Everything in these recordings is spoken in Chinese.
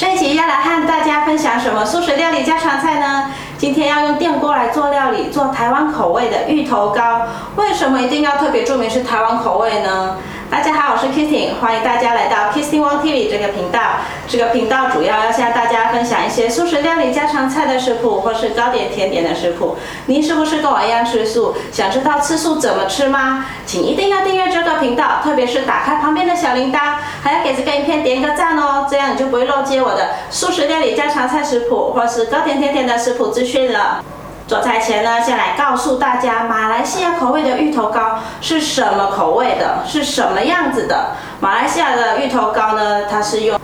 这一集要来和大家分享什么素食料理家常菜呢？今天要用电锅来做料理，做台湾口味的芋头糕。为什么一定要特别注明是台湾口味呢？大家好，我是 Kitty，欢迎大家来到 Kissing One TV 这个频道。这个频道主要要向大家分享一些素食料理家常菜的食谱，或是糕点甜点的食谱。您是不是跟我一样吃素？想知道吃素怎么吃吗？请一定要订阅这个频道，特别是打开旁边的小铃铛，还要给这个影片点一个赞，就不会漏接我的素食料理家常菜食谱，或是糕点甜点的食谱资讯了。做菜前呢，先来告诉大家，马来西亚口味的芋头糕是什么口味的，是什么样子的。马来西亚的芋头糕呢，它是用。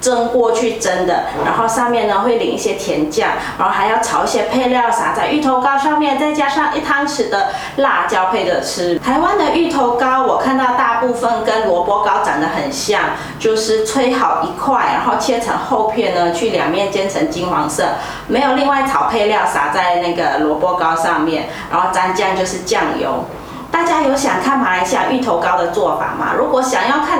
蒸锅去蒸的，然后上面呢会淋一些甜酱，然后还要炒一些配料撒在芋头糕上面，再加上一汤匙的辣椒配着吃。台湾的芋头糕我看到大部分跟萝卜糕长得很像，就是吹好一块，然后切成厚片呢，去两面煎成金黄色，没有另外炒配料撒在那个萝卜糕上面，然后蘸酱就是酱油。大家有想看马来西亚芋头糕的做法吗？如果想要看，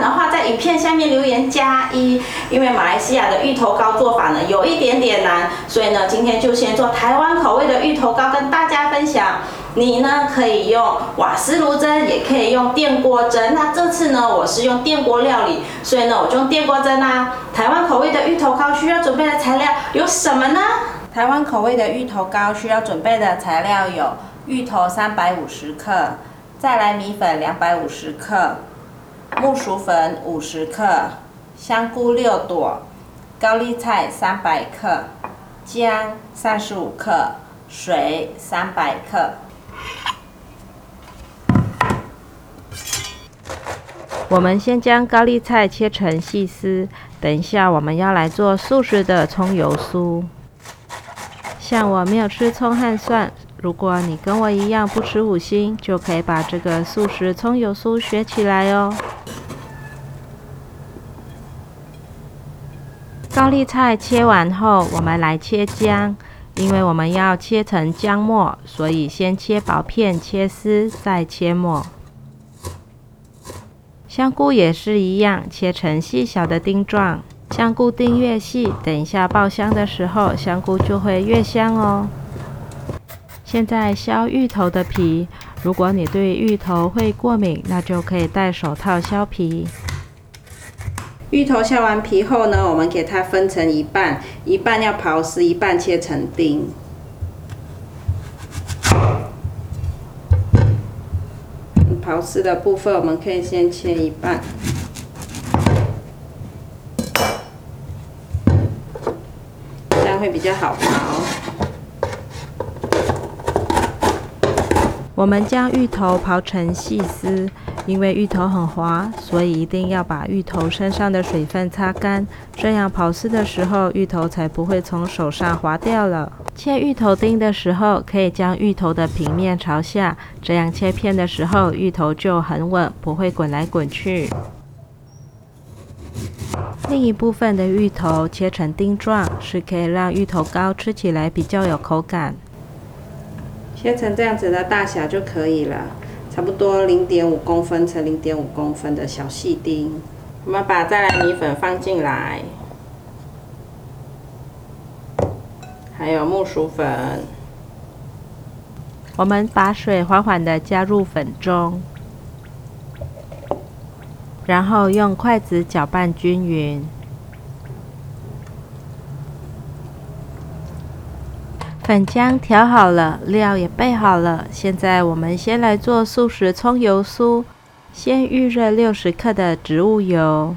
影片下面留言加一。因为马来西亚的芋头糕做法呢有一点点难，所以呢今天就先做台湾口味的芋头糕跟大家分享。你呢可以用瓦斯炉蒸，也可以用电锅蒸。那这次呢我是用电锅料理，所以呢我就用电锅蒸啦。台湾口味的芋头糕需要准备的材料有什么呢？台湾口味的芋头糕需要准备的材料有芋头三百五十克。再来米粉两百五十克，木薯粉五十克，香菇六朵，高丽菜三百克，姜三十五克，水三百克。我们先将高丽菜切成细丝，等一下我们要来做素食的葱油酥。像我没有吃葱和蒜。如果你跟我一样不吃五星，就可以把这个素食葱油酥学起来哦。高丽菜切完后，我们来切姜，因为我们要切成姜末，所以先切薄片、切丝，再切末。香菇也是一样，切成细小的丁状。香菇丁越细，等一下爆香的时候，香菇就会越香哦。现在削芋头的皮，如果你对芋头会过敏，那就可以戴手套削皮。芋头削完皮后呢，我们给它分成一半，一半要刨丝，一半切成丁。刨丝的部分，我们可以先切一半，这样会比较好刨。我们将芋头刨成细丝，因为芋头很滑，所以一定要把芋头身上的水分擦干，这样刨丝的时候芋头才不会从手上滑掉了。切芋头丁的时候，可以将芋头的平面朝下，这样切片的时候芋头就很稳，不会滚来滚去。另一部分的芋头切成丁状，是可以让芋头糕吃起来比较有口感。切成这样子的大小就可以了，差不多零点五公分乘零点五公分的小细丁。我们把再来米粉放进来，还有木薯粉。我们把水缓缓的加入粉中，然后用筷子搅拌均匀。粉浆调好了，料也备好了。现在我们先来做素食葱油酥。先预热六十克的植物油，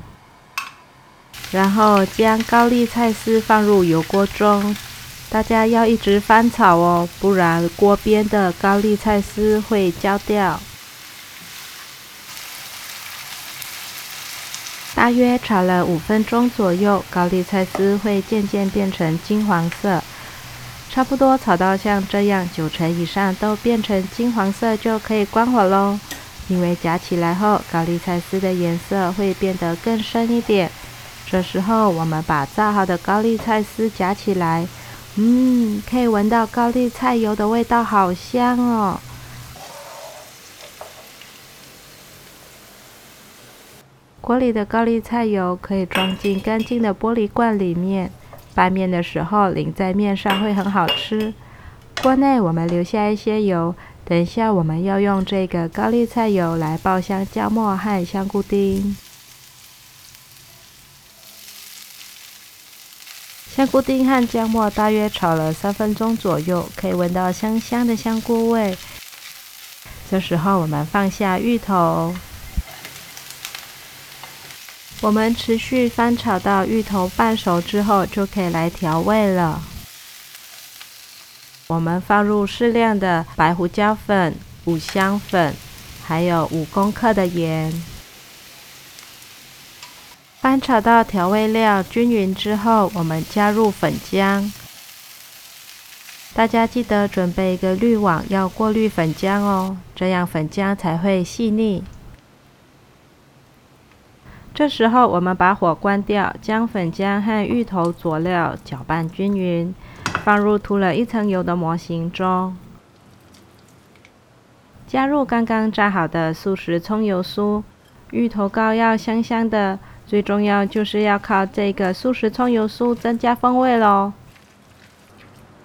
然后将高丽菜丝放入油锅中。大家要一直翻炒哦，不然锅边的高丽菜丝会焦掉。大约炒了五分钟左右，高丽菜丝会渐渐变成金黄色。差不多炒到像这样九成以上都变成金黄色，就可以关火喽。因为夹起来后，高丽菜丝的颜色会变得更深一点。这时候，我们把炸好的高丽菜丝夹起来，嗯，可以闻到高丽菜油的味道，好香哦。锅里的高丽菜油可以装进干净的玻璃罐里面，拌面的时候淋在面上会很好吃。锅内我们留下一些油，等一下我们要用这个高丽菜油来爆香姜末和香菇丁。香菇丁和姜末大约炒了三分钟左右，可以闻到香香的香菇味。这时候我们放下芋头。我们持续翻炒到芋头半熟之后，就可以来调味了。我们放入适量的白胡椒粉、五香粉，还有五公克的盐。翻炒到调味料均匀之后，我们加入粉浆。大家记得准备一个滤网，要过滤粉浆哦，这样粉浆才会细腻。这时候，我们把火关掉，将粉浆和芋头佐料搅拌均匀，放入涂了一层油的模型中，加入刚刚炸好的素食葱油酥。芋头糕要香香的，最重要就是要靠这个素食葱油酥增加风味喽。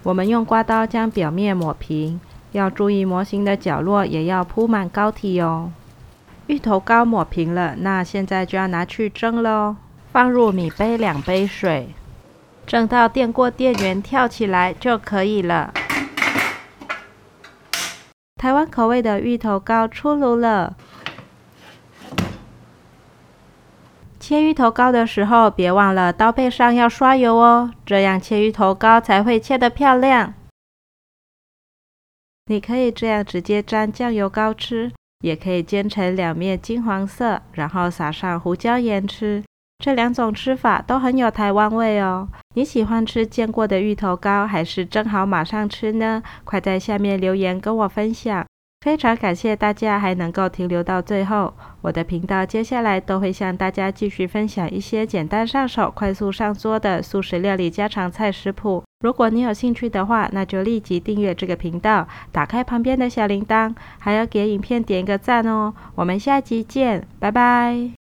我们用刮刀将表面抹平，要注意模型的角落也要铺满膏体哦。芋头糕抹平了，那现在就要拿去蒸喽。放入米杯两杯水，蒸到电锅电源跳起来就可以了。台湾口味的芋头糕出炉了。切芋头糕的时候，别忘了刀背上要刷油哦，这样切芋头糕才会切得漂亮。你可以这样直接沾酱油膏吃。也可以煎成两面金黄色，然后撒上胡椒盐吃。这两种吃法都很有台湾味哦。你喜欢吃煎过的芋头糕，还是蒸好马上吃呢？快在下面留言跟我分享。非常感谢大家还能够停留到最后。我的频道接下来都会向大家继续分享一些简单上手、快速上桌的素食料理家常菜食谱。如果你有兴趣的话，那就立即订阅这个频道，打开旁边的小铃铛，还要给影片点一个赞哦。我们下集见，拜拜。